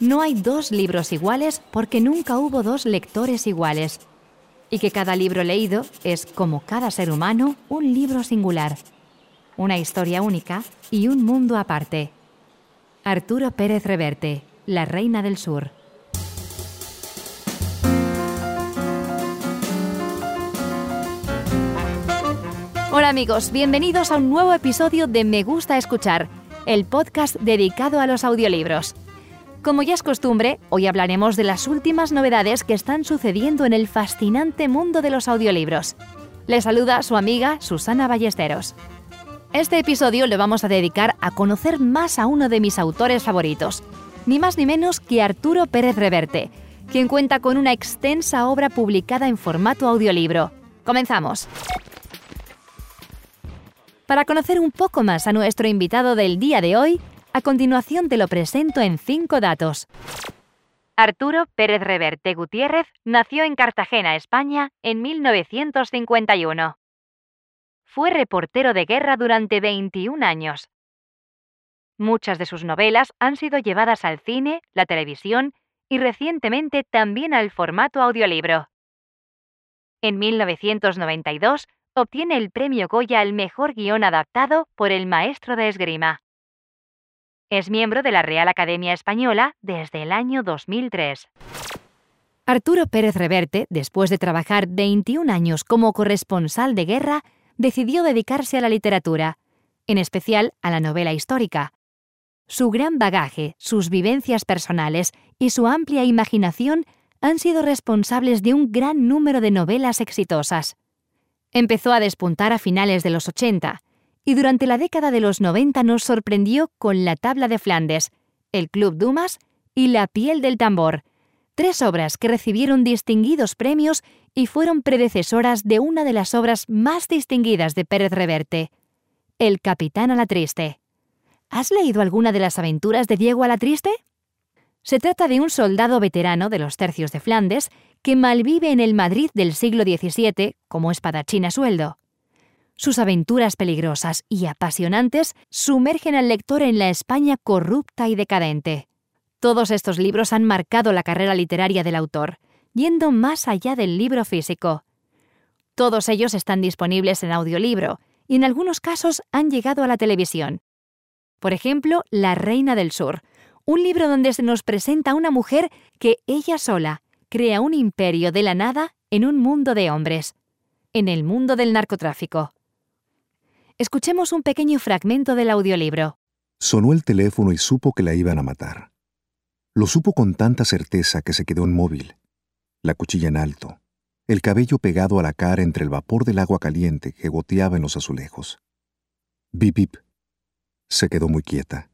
no hay dos libros iguales porque nunca hubo dos lectores iguales. Y que cada libro leído es, como cada ser humano, un libro singular. Una historia única y un mundo aparte. Arturo Pérez Reverte, La Reina del Sur. Hola amigos, bienvenidos a un nuevo episodio de Me Gusta Escuchar, el podcast dedicado a los audiolibros. Como ya es costumbre, hoy hablaremos de las últimas novedades que están sucediendo en el fascinante mundo de los audiolibros. Le saluda su amiga Susana Ballesteros. Este episodio lo vamos a dedicar a conocer más a uno de mis autores favoritos, ni más ni menos que Arturo Pérez Reverte, quien cuenta con una extensa obra publicada en formato audiolibro. Comenzamos. Para conocer un poco más a nuestro invitado del día de hoy, a continuación te lo presento en cinco datos. Arturo Pérez Reverte Gutiérrez nació en Cartagena, España, en 1951. Fue reportero de guerra durante 21 años. Muchas de sus novelas han sido llevadas al cine, la televisión y recientemente también al formato audiolibro. En 1992 obtiene el premio Goya al mejor guion adaptado por El Maestro de Esgrima. Es miembro de la Real Academia Española desde el año 2003. Arturo Pérez Reverte, después de trabajar 21 años como corresponsal de guerra, decidió dedicarse a la literatura, en especial a la novela histórica. Su gran bagaje, sus vivencias personales y su amplia imaginación han sido responsables de un gran número de novelas exitosas. Empezó a despuntar a finales de los 80 y durante la década de los 90 nos sorprendió con La Tabla de Flandes, El Club Dumas y La piel del tambor, tres obras que recibieron distinguidos premios y fueron predecesoras de una de las obras más distinguidas de Pérez Reverte, El Capitán a la Triste. ¿Has leído alguna de las aventuras de Diego a la Triste? Se trata de un soldado veterano de los tercios de Flandes que malvive en el Madrid del siglo XVII como espadachín a sueldo. Sus aventuras peligrosas y apasionantes sumergen al lector en la España corrupta y decadente. Todos estos libros han marcado la carrera literaria del autor, yendo más allá del libro físico. Todos ellos están disponibles en audiolibro y en algunos casos han llegado a la televisión. Por ejemplo, La Reina del Sur, un libro donde se nos presenta una mujer que ella sola crea un imperio de la nada en un mundo de hombres, en el mundo del narcotráfico. Escuchemos un pequeño fragmento del audiolibro. Sonó el teléfono y supo que la iban a matar. Lo supo con tanta certeza que se quedó inmóvil, la cuchilla en alto, el cabello pegado a la cara entre el vapor del agua caliente que goteaba en los azulejos. Bip bip. Se quedó muy quieta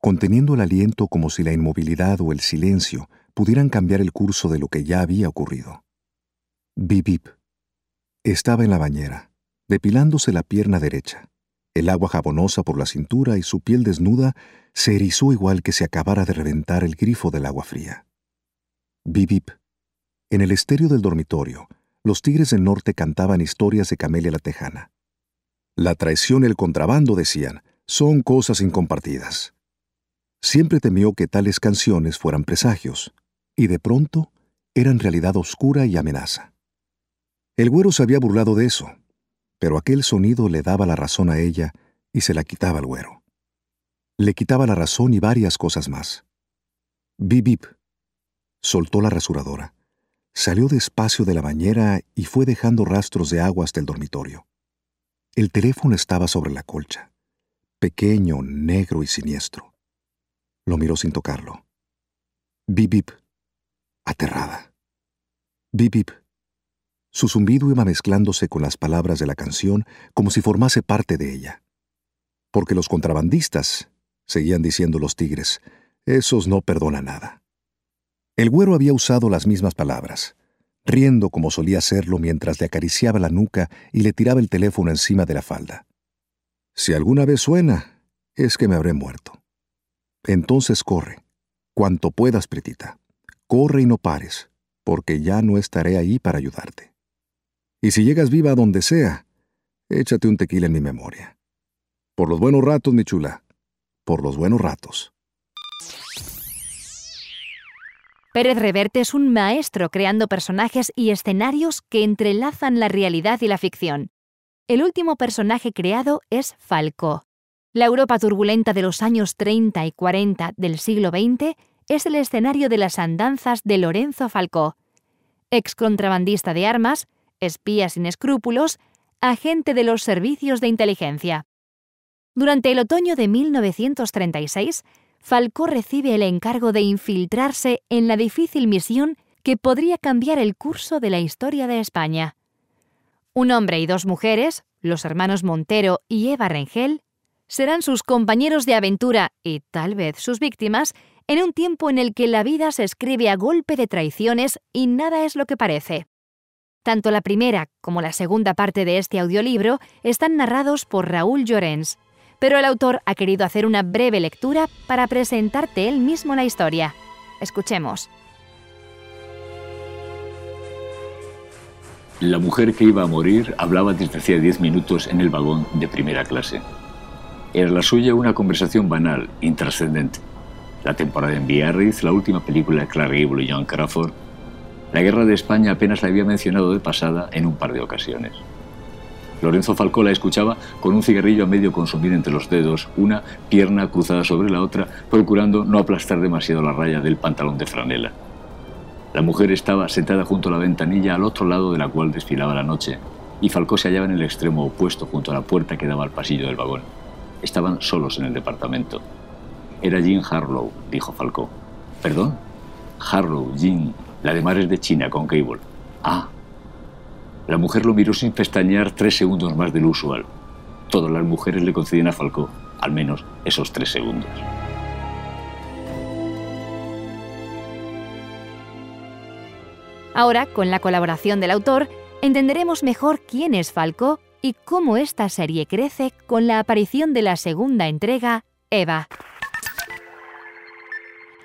conteniendo el aliento como si la inmovilidad o el silencio pudieran cambiar el curso de lo que ya había ocurrido. Bip bip. Estaba en la bañera, depilándose la pierna derecha. El agua jabonosa por la cintura y su piel desnuda se erizó igual que si acabara de reventar el grifo del agua fría. Bip bip. En el estéreo del dormitorio, los tigres del norte cantaban historias de Camelia la Tejana. La traición y el contrabando, decían, son cosas incompartidas. Siempre temió que tales canciones fueran presagios, y de pronto eran realidad oscura y amenaza. El güero se había burlado de eso, pero aquel sonido le daba la razón a ella y se la quitaba al güero. Le quitaba la razón y varias cosas más. Bip bip. Soltó la rasuradora. Salió despacio de la bañera y fue dejando rastros de agua hasta el dormitorio. El teléfono estaba sobre la colcha, pequeño, negro y siniestro. Lo miró sin tocarlo. Bip bip. Aterrada. Bip bip. Su zumbido iba mezclándose con las palabras de la canción como si formase parte de ella. Porque los contrabandistas, seguían diciendo los tigres, esos no perdonan nada. El güero había usado las mismas palabras, riendo como solía hacerlo mientras le acariciaba la nuca y le tiraba el teléfono encima de la falda. Si alguna vez suena, es que me habré muerto. Entonces corre, cuanto puedas, Pretita. Corre y no pares, porque ya no estaré ahí para ayudarte. Y si llegas viva a donde sea, échate un tequila en mi memoria. Por los buenos ratos, mi chula. Por los buenos ratos. Pérez Reverte es un maestro creando personajes y escenarios que entrelazan la realidad y la ficción. El último personaje creado es Falcó. La Europa turbulenta de los años 30 y 40 del siglo XX es el escenario de las andanzas de Lorenzo Falcó, ex contrabandista de armas, espía sin escrúpulos, agente de los servicios de inteligencia. Durante el otoño de 1936, Falcó recibe el encargo de infiltrarse en la difícil misión que podría cambiar el curso de la historia de España. Un hombre y dos mujeres, los hermanos Montero y Eva Rengel, serán sus compañeros de aventura y tal vez sus víctimas en un tiempo en el que la vida se escribe a golpe de traiciones y nada es lo que parece. Tanto la primera como la segunda parte de este audiolibro están narrados por Raúl Llorens, pero el autor ha querido hacer una breve lectura para presentarte él mismo la historia. Escuchemos. La mujer que iba a morir hablaba desde hacía diez minutos en el vagón de primera clase. Era la suya una conversación banal, intrascendente. La temporada en Biarritz, la última película de Clark Gable y John Crawford. La guerra de España apenas la había mencionado de pasada en un par de ocasiones. Lorenzo Falcó la escuchaba con un cigarrillo a medio consumir entre los dedos, una pierna cruzada sobre la otra, procurando no aplastar demasiado la raya del pantalón de franela. La mujer estaba sentada junto a la ventanilla al otro lado de la cual desfilaba la noche, y Falcó se hallaba en el extremo opuesto junto a la puerta que daba al pasillo del vagón. Estaban solos en el departamento. Era Jean Harlow, dijo Falcó. ¿Perdón? Harlow, Jean, la de mares de China con Cable. Ah, la mujer lo miró sin pestañear tres segundos más de lo usual. Todas las mujeres le concedían a Falcó, al menos esos tres segundos. Ahora, con la colaboración del autor, entenderemos mejor quién es Falcó y cómo esta serie crece con la aparición de la segunda entrega, Eva.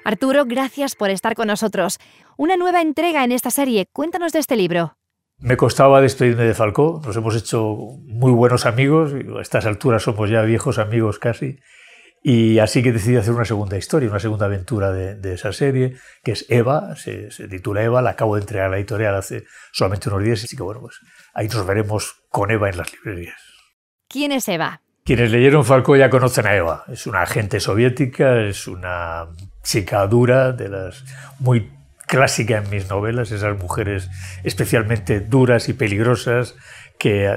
Arturo, gracias por estar con nosotros. Una nueva entrega en esta serie. Cuéntanos de este libro. Me costaba despedirme de Falcó, nos hemos hecho muy buenos amigos, a estas alturas somos ya viejos amigos casi, y así que decidí hacer una segunda historia, una segunda aventura de, esa serie, que es Eva, se, titula Eva, la acabo de entregar a la editorial hace solamente unos días, así que bueno, pues ahí nos veremos con Eva en las librerías. ¿Quién es Eva? Quienes leyeron Falcó ya conocen a Eva, es una agente soviética, es una chica dura, de las muy clásica en mis novelas, esas mujeres especialmente duras y peligrosas que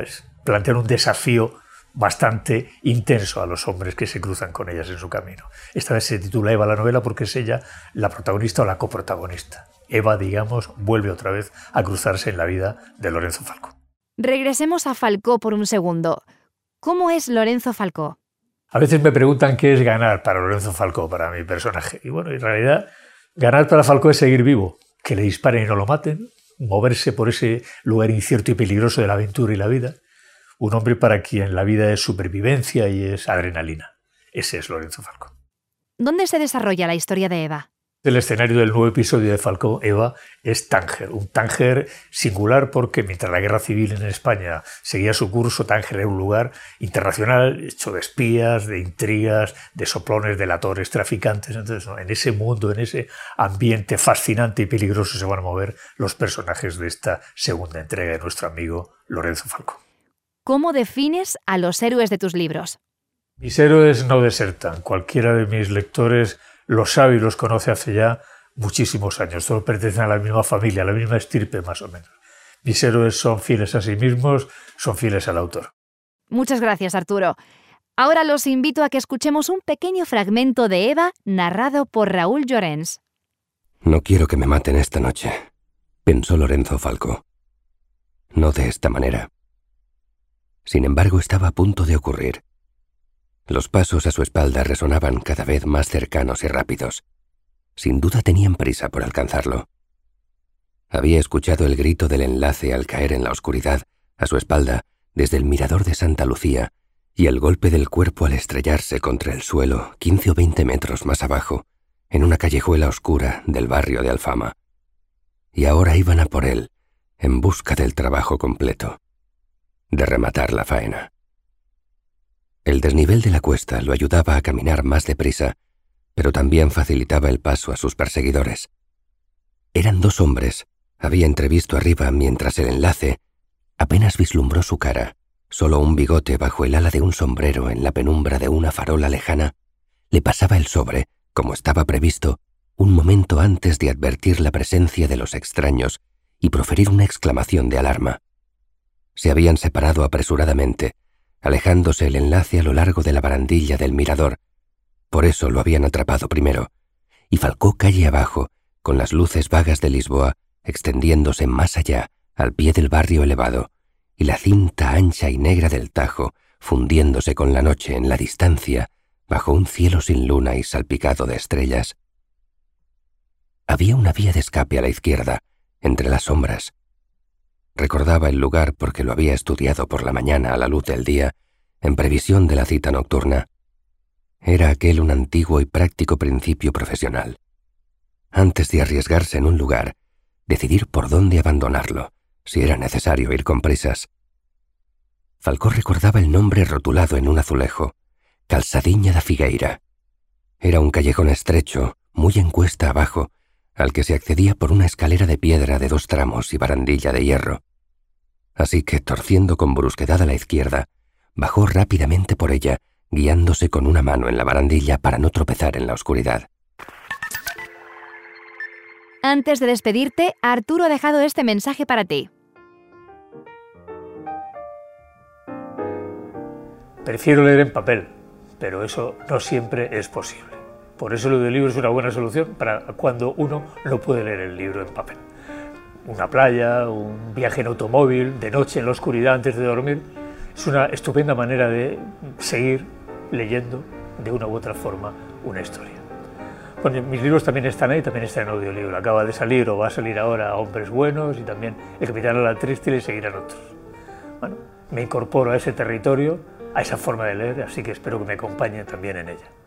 plantean un desafío bastante intenso a los hombres que se cruzan con ellas en su camino. Esta vez se titula Eva la novela porque es ella la protagonista o la coprotagonista. Eva, digamos, vuelve otra vez a cruzarse en la vida de Lorenzo Falcó. Regresemos a Falcó por un segundo. ¿Cómo es Lorenzo Falcó? A veces me preguntan qué es ganar para Lorenzo Falcó, para mi personaje. Y bueno, en realidad Ganar para Falcó es seguir vivo, que le disparen y no lo maten, moverse por ese lugar incierto y peligroso de la aventura y la vida. Un hombre para quien la vida es supervivencia y es adrenalina. Ese es Lorenzo Falcó. ¿Dónde se desarrolla la historia de Eva? El escenario del nuevo episodio de Falcó, Eva, es Tánger, un Tánger singular porque mientras la guerra civil en España seguía su curso, Tánger era un lugar internacional hecho de espías, de intrigas, de soplones, delatores, traficantes. Entonces, en ese mundo, en ese ambiente fascinante y peligroso se van a mover los personajes de esta segunda entrega de nuestro amigo Lorenzo Falcó. ¿Cómo defines a los héroes de tus libros? Mis héroes no desertan. Cualquiera de mis lectores los sabe y los conoce hace ya muchísimos años. Todos pertenecen a la misma familia, a la misma estirpe más o menos. Mis héroes son fieles a sí mismos, son fieles al autor. Muchas gracias, Arturo. Ahora los invito a que escuchemos un pequeño fragmento de Eva narrado por Raúl Llorens. No quiero que me maten esta noche, pensó Lorenzo Falco. No de esta manera. Sin embargo, estaba a punto de ocurrir. Los pasos a su espalda resonaban cada vez más cercanos y rápidos. Sin duda tenían prisa por alcanzarlo. Había escuchado el grito del enlace al caer en la oscuridad, a su espalda, desde el mirador de Santa Lucía, y el golpe del cuerpo al estrellarse contra el suelo, quince o veinte metros más abajo, en una callejuela oscura del barrio de Alfama. Y ahora iban a por él, en busca del trabajo completo, de rematar la faena. El desnivel de la cuesta lo ayudaba a caminar más deprisa, pero también facilitaba el paso a sus perseguidores. Eran dos hombres. Había entrevisto arriba mientras el enlace apenas vislumbró su cara. Solo un bigote bajo el ala de un sombrero en la penumbra de una farola lejana le pasaba el sobre, como estaba previsto, un momento antes de advertir la presencia de los extraños y proferir una exclamación de alarma. Se habían separado apresuradamente, alejándose el enlace a lo largo de la barandilla del mirador. Por eso lo habían atrapado primero, y Falcó calle abajo, con las luces vagas de Lisboa extendiéndose más allá, al pie del barrio elevado, y la cinta ancha y negra del Tajo fundiéndose con la noche en la distancia, bajo un cielo sin luna y salpicado de estrellas. Había una vía de escape a la izquierda, entre las sombras. Recordaba el lugar porque lo había estudiado por la mañana a la luz del día, en previsión de la cita nocturna. Era aquel un antiguo y práctico principio profesional. Antes de arriesgarse en un lugar, decidir por dónde abandonarlo, si era necesario ir con prisas. Falcó recordaba el nombre rotulado en un azulejo, Calzadiña da Figueira. Era un callejón estrecho, muy en cuesta abajo, al que se accedía por una escalera de piedra de dos tramos y barandilla de hierro. Así que, torciendo con brusquedad a la izquierda, bajó rápidamente por ella, guiándose con una mano en la barandilla para no tropezar en la oscuridad. Antes de despedirte, Arturo ha dejado este mensaje para ti. Prefiero leer en papel, pero eso no siempre es posible. Por eso el audiolibro es una buena solución para cuando uno no puede leer el libro en papel. Una playa, un viaje en automóvil, de noche en la oscuridad antes de dormir, es una estupenda manera de seguir leyendo de una u otra forma una historia. Bueno, mis libros también están ahí, también están en audiolibro. Acaba de salir o va a salir ahora Hombres Buenos y también El Capitán la Triste y seguirán otros. Bueno, me incorporo a ese territorio, a esa forma de leer, así que espero que me acompañen también en ella.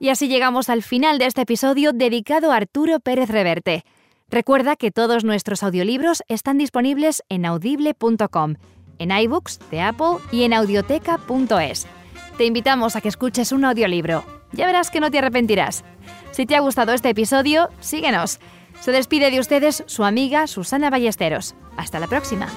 Y así llegamos al final de este episodio dedicado a Arturo Pérez Reverte. Recuerda que todos nuestros audiolibros están disponibles en audible.com en iBooks de Apple y en audioteca.es. Te invitamos a que escuches un audiolibro. Ya verás que no te arrepentirás. Si te ha gustado este episodio, síguenos. Se despide de ustedes su amiga Susana Ballesteros. Hasta la próxima.